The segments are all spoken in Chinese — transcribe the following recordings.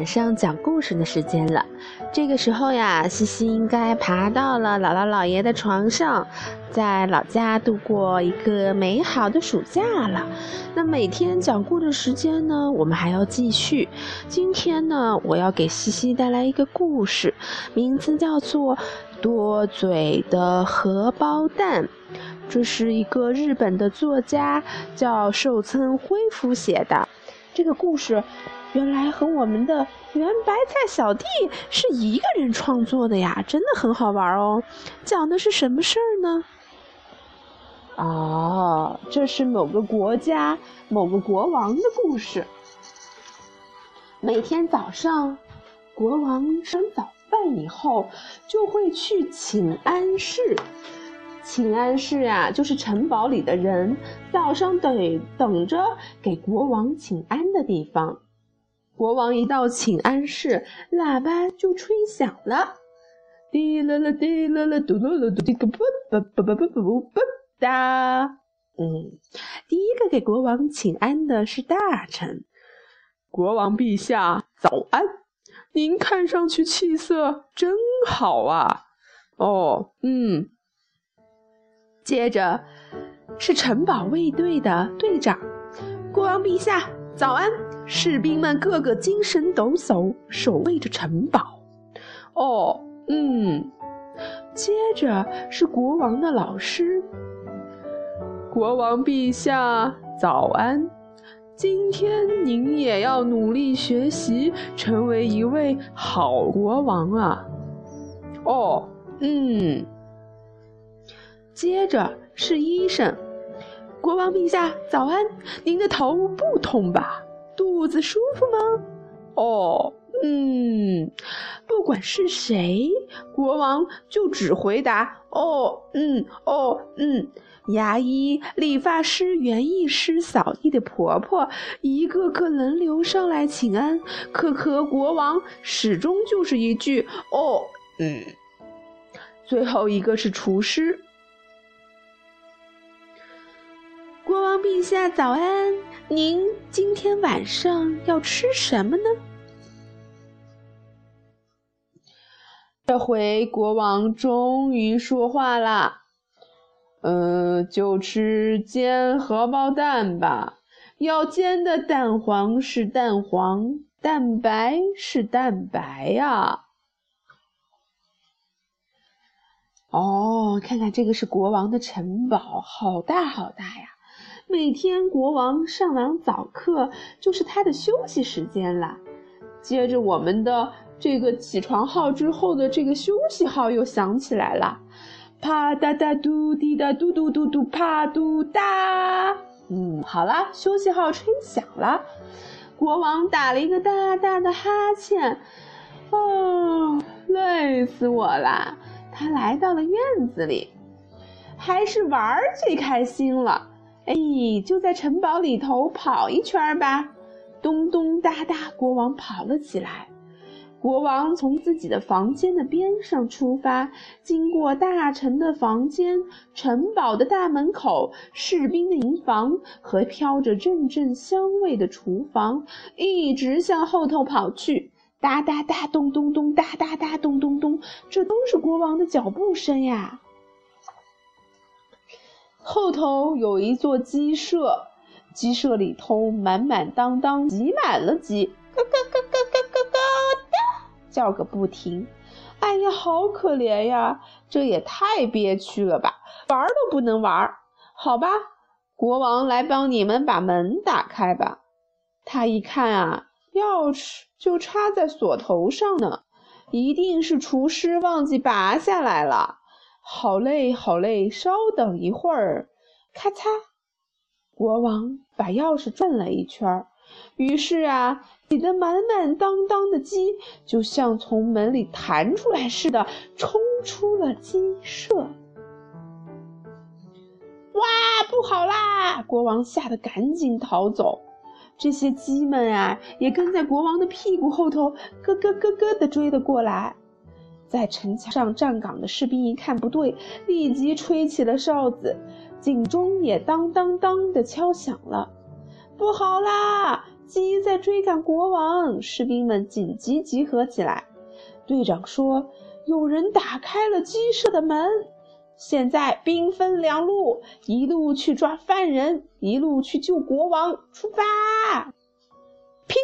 晚上讲故事的时间了。这个时候呀，西西应该爬到了姥姥姥爷的床上，在老家度过一个美好的暑假了。那每天讲故事时间呢，我们还要继续。今天呢，我要给西西带来一个故事，名字叫做《多嘴的荷包蛋》。这是一个日本的作家叫寿村辉夫写的。这个故事原来和我们的圆白菜小弟是一个人创作的呀，真的很好玩哦。讲的是什么事儿呢？哦，这是某个国家某个国王的故事。每天早上，国王吃早饭以后就会去请安室。请安室啊，就是城堡里的人早上等等着给国王请安的地方。国王一到请安室，喇叭就吹响了，滴啦啦滴啦啦嘟噜噜嘟滴个啵啵啵啵啵啵啵哒。嗯，第一个给国王请安的是大臣。国王陛下早安，您看上去气色真好啊。哦，嗯。接着是城堡卫队的队长，国王陛下早安！士兵们个个精神抖擞，守卫着城堡。哦，嗯。接着是国王的老师，国王陛下早安！今天您也要努力学习，成为一位好国王啊。哦，嗯。接着是医生，国王陛下早安，您的头不痛吧？肚子舒服吗？哦，嗯，不管是谁，国王就只回答哦，嗯，哦，嗯。牙医、理发师、园艺师、扫地的婆婆，一个个轮流上来请安，可可国王始终就是一句哦，嗯。最后一个是厨师。国王陛下早安，您今天晚上要吃什么呢？这回国王终于说话啦，嗯，就吃煎荷包蛋吧。要煎的蛋黄是蛋黄，蛋白是蛋白呀。哦，看看这个是国王的城堡，好大好大呀。每天国王上完早课，就是他的休息时间了。接着我们的这个起床号之后的这个休息号又响起来了，啪哒哒嘟滴哒嘟嘟嘟嘟啪嘟哒。嗯，好了，休息号吹响了，国王打了一个大大的哈欠，哦，累死我了。他来到了院子里，还是玩最开心了。哎，就在城堡里头跑一圈吧！咚咚哒哒，国王跑了起来。国王从自己的房间的边上出发，经过大臣的房间、城堡的大门口、士兵的营房和飘着阵阵香味的厨房，一直向后头跑去。哒哒哒，咚咚咚，哒哒哒，咚咚咚，这都是国王的脚步声呀。后头有一座鸡舍，鸡舍里头满满当当挤满了鸡，咯咯咯咯咯咯咯的叫个不停。哎呀，好可怜呀！这也太憋屈了吧，玩都不能玩。好吧，国王来帮你们把门打开吧。他一看啊，钥匙就插在锁头上呢，一定是厨师忘记拔下来了。好累，好累！稍等一会儿，咔嚓，国王把钥匙转了一圈于是啊，挤得满满当当的鸡就像从门里弹出来似的，冲出了鸡舍。哇，不好啦！国王吓得赶紧逃走。这些鸡们啊，也跟在国王的屁股后头，咯咯咯咯的追了过来。在城墙上站岗的士兵一看不对，立即吹起了哨子，警钟也当当当的敲响了。不好啦！鸡在追赶国王，士兵们紧急集合起来。队长说：“有人打开了鸡舍的门，现在兵分两路，一路去抓犯人，一路去救国王。出发！”乒，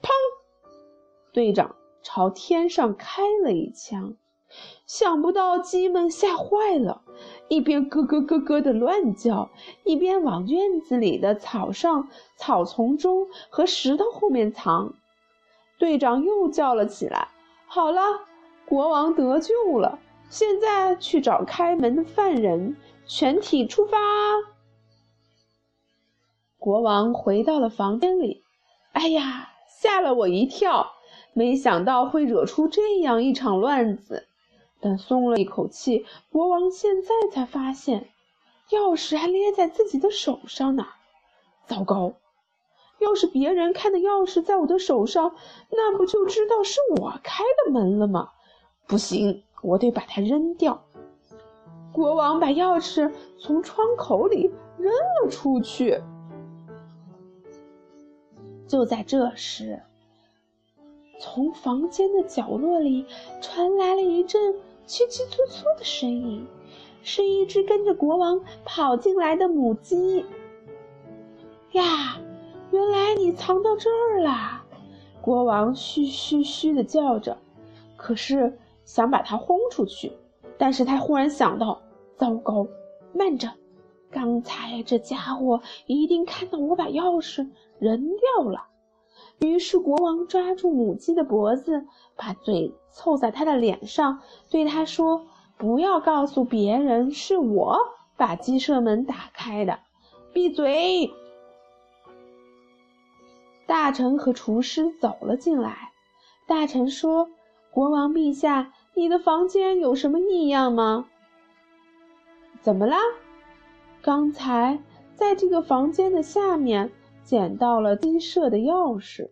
乓，队长朝天上开了一枪。想不到鸡们吓坏了，一边咯咯咯咯的乱叫，一边往院子里的草上、草丛中和石头后面藏。队长又叫了起来：“好了，国王得救了！现在去找开门的犯人，全体出发！”国王回到了房间里，哎呀，吓了我一跳！没想到会惹出这样一场乱子。但松了一口气，国王现在才发现，钥匙还捏在自己的手上呢。糟糕！要是别人看到钥匙在我的手上，那不就知道是我开的门了吗？不行，我得把它扔掉。国王把钥匙从窗口里扔了出去。就在这时，从房间的角落里传来了一阵。叽叽簌簌的声音，是一只跟着国王跑进来的母鸡。呀，原来你藏到这儿啦！国王嘘嘘嘘的叫着，可是想把它轰出去，但是他忽然想到：糟糕，慢着，刚才这家伙一定看到我把钥匙扔掉了。于是国王抓住母鸡的脖子，把嘴凑在它的脸上，对它说：“不要告诉别人是我把鸡舍门打开的，闭嘴！”大臣和厨师走了进来。大臣说：“国王陛下，你的房间有什么异样吗？”“怎么啦？”“刚才在这个房间的下面。”捡到了鸡舍的钥匙，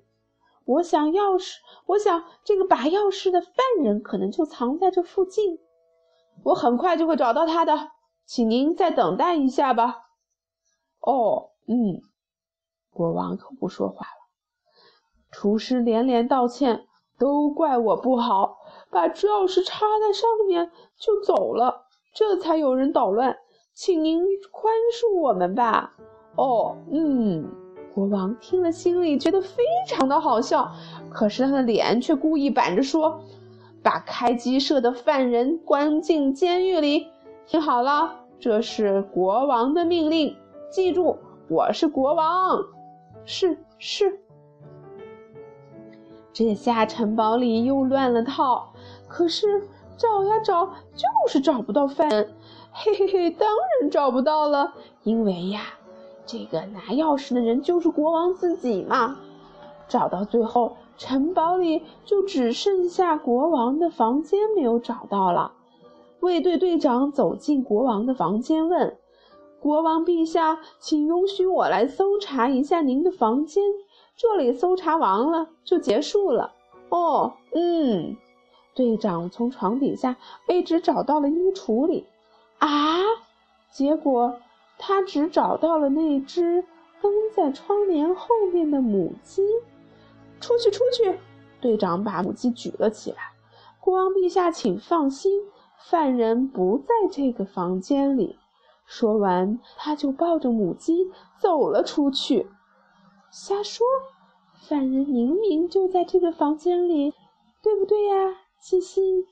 我想钥匙，我想这个拔钥匙的犯人可能就藏在这附近，我很快就会找到他的，请您再等待一下吧。哦，嗯，国王可不说话了。厨师连连道歉，都怪我不好，把钥匙插在上面就走了，这才有人捣乱，请您宽恕我们吧。哦，嗯。国王听了，心里觉得非常的好笑，可是他的脸却故意板着说：“把开鸡舍的犯人关进监狱里。听好了，这是国王的命令，记住，我是国王。”“是是。”这下城堡里又乱了套，可是找呀找，就是找不到犯人。嘿嘿嘿，当然找不到了，因为呀。这个拿钥匙的人就是国王自己嘛！找到最后，城堡里就只剩下国王的房间没有找到了。卫队队长走进国王的房间，问：“国王陛下，请允许我来搜查一下您的房间。这里搜查完了就结束了。”哦，嗯。队长从床底下一直找到了衣橱里，啊，结果。他只找到了那只跟在窗帘后面的母鸡。出去，出去！队长把母鸡举了起来。国王陛下，请放心，犯人不在这个房间里。说完，他就抱着母鸡走了出去。瞎说！犯人明明就在这个房间里，对不对呀，西西？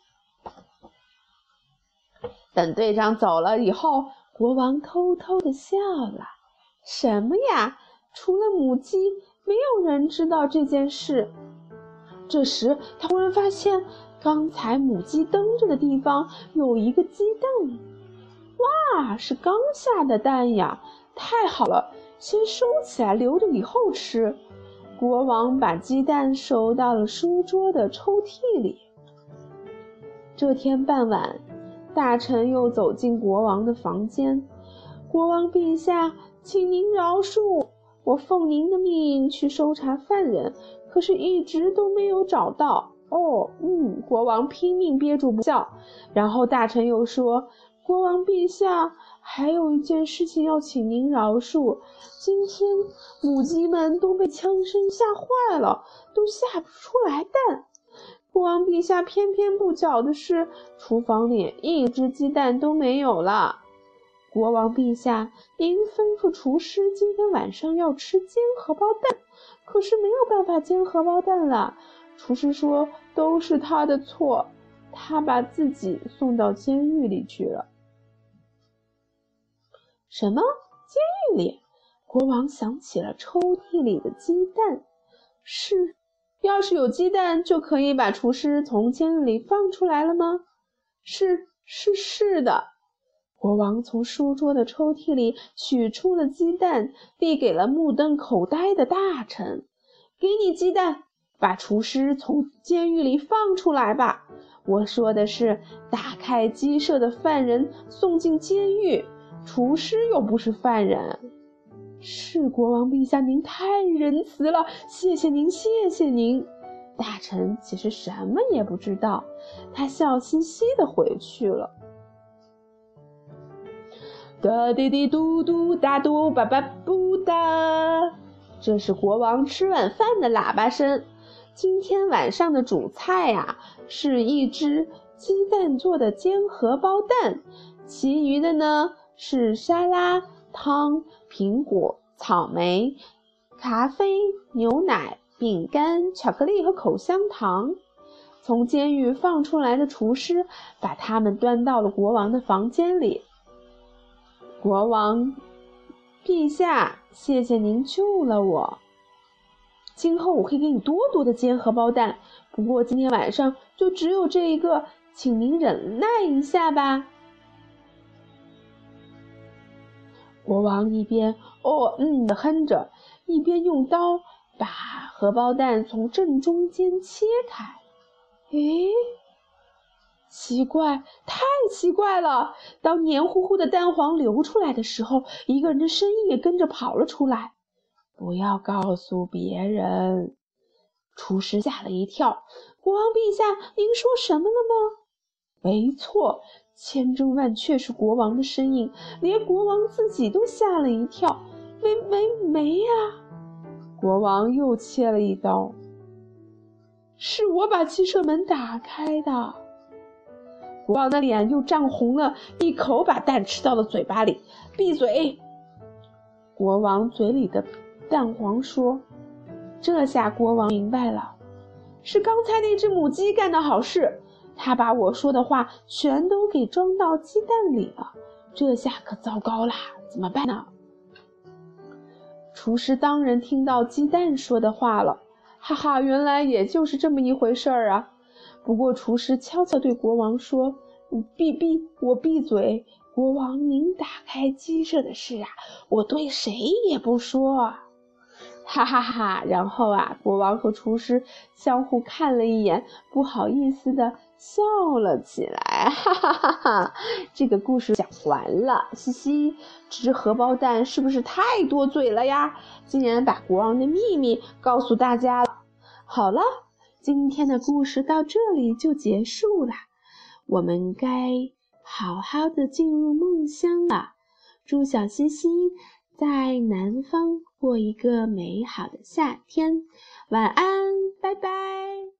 等队长走了以后。国王偷偷的笑了，什么呀？除了母鸡，没有人知道这件事。这时，他忽然发现，刚才母鸡蹬着的地方有一个鸡蛋。哇，是刚下的蛋呀！太好了，先收起来，留着以后吃。国王把鸡蛋收到了书桌的抽屉里。这天傍晚。大臣又走进国王的房间。国王陛下，请您饶恕我，奉您的命去搜查犯人，可是一直都没有找到。哦，嗯，国王拼命憋住不笑。然后大臣又说：“国王陛下，还有一件事情要请您饶恕。今天母鸡们都被枪声吓坏了，都下不出来蛋。国王陛下偏偏不巧的是，厨房里一只鸡蛋都没有了。国王陛下，您吩咐厨师今天晚上要吃煎荷包蛋，可是没有办法煎荷包蛋了。厨师说都是他的错，他把自己送到监狱里去了。什么？监狱里？国王想起了抽屉里的鸡蛋，是，要是有鸡蛋，就可以把厨师从监狱里放出来了吗？是，是，是的。国王从书桌的抽屉里取出了鸡蛋，递给了目瞪口呆的大臣：“给你鸡蛋，把厨师从监狱里放出来吧。”我说的是，打开鸡舍的犯人送进监狱。厨师又不是犯人，是国王陛下，您太仁慈了，谢谢您，谢谢您。大臣其实什么也不知道，他笑嘻嘻的回去了。哒滴滴嘟嘟哒嘟叭叭不哒，这是国王吃晚饭的喇叭声。今天晚上的主菜呀，是一只鸡蛋做的煎荷包蛋，其余的呢？是沙拉、汤、苹果、草莓、咖啡、牛奶、饼干、巧克力和口香糖。从监狱放出来的厨师把它们端到了国王的房间里。国王陛下，谢谢您救了我。今后我会给你多多的煎荷包蛋，不过今天晚上就只有这一个，请您忍耐一下吧。国王一边哦嗯的哼着，一边用刀把荷包蛋从正中间切开。诶，奇怪，太奇怪了！当黏糊糊的蛋黄流出来的时候，一个人的声音也跟着跑了出来。不要告诉别人！厨师吓了一跳。国王陛下，您说什么了吗？没错。千真万确是国王的声音，连国王自己都吓了一跳。没没没呀！国王又切了一刀。是我把鸡舍门打开的。国王的脸又涨红了，一口把蛋吃到了嘴巴里。闭嘴！国王嘴里的蛋黄说。这下国王明白了，是刚才那只母鸡干的好事。他把我说的话全都给装到鸡蛋里了，这下可糟糕啦！怎么办呢？厨师当然听到鸡蛋说的话了，哈哈，原来也就是这么一回事儿啊！不过厨师悄悄对国王说：“你闭闭，我闭嘴。国王，您打开鸡舍的事啊，我对谁也不说。”哈哈哈！然后啊，国王和厨师相互看了一眼，不好意思的笑了起来。哈哈哈哈！这个故事讲完了，嘻嘻。吃荷包蛋是不是太多嘴了呀？竟然把国王的秘密告诉大家了。好了，今天的故事到这里就结束了，我们该好好的进入梦乡了。祝小西西在南方。过一个美好的夏天，晚安，拜拜。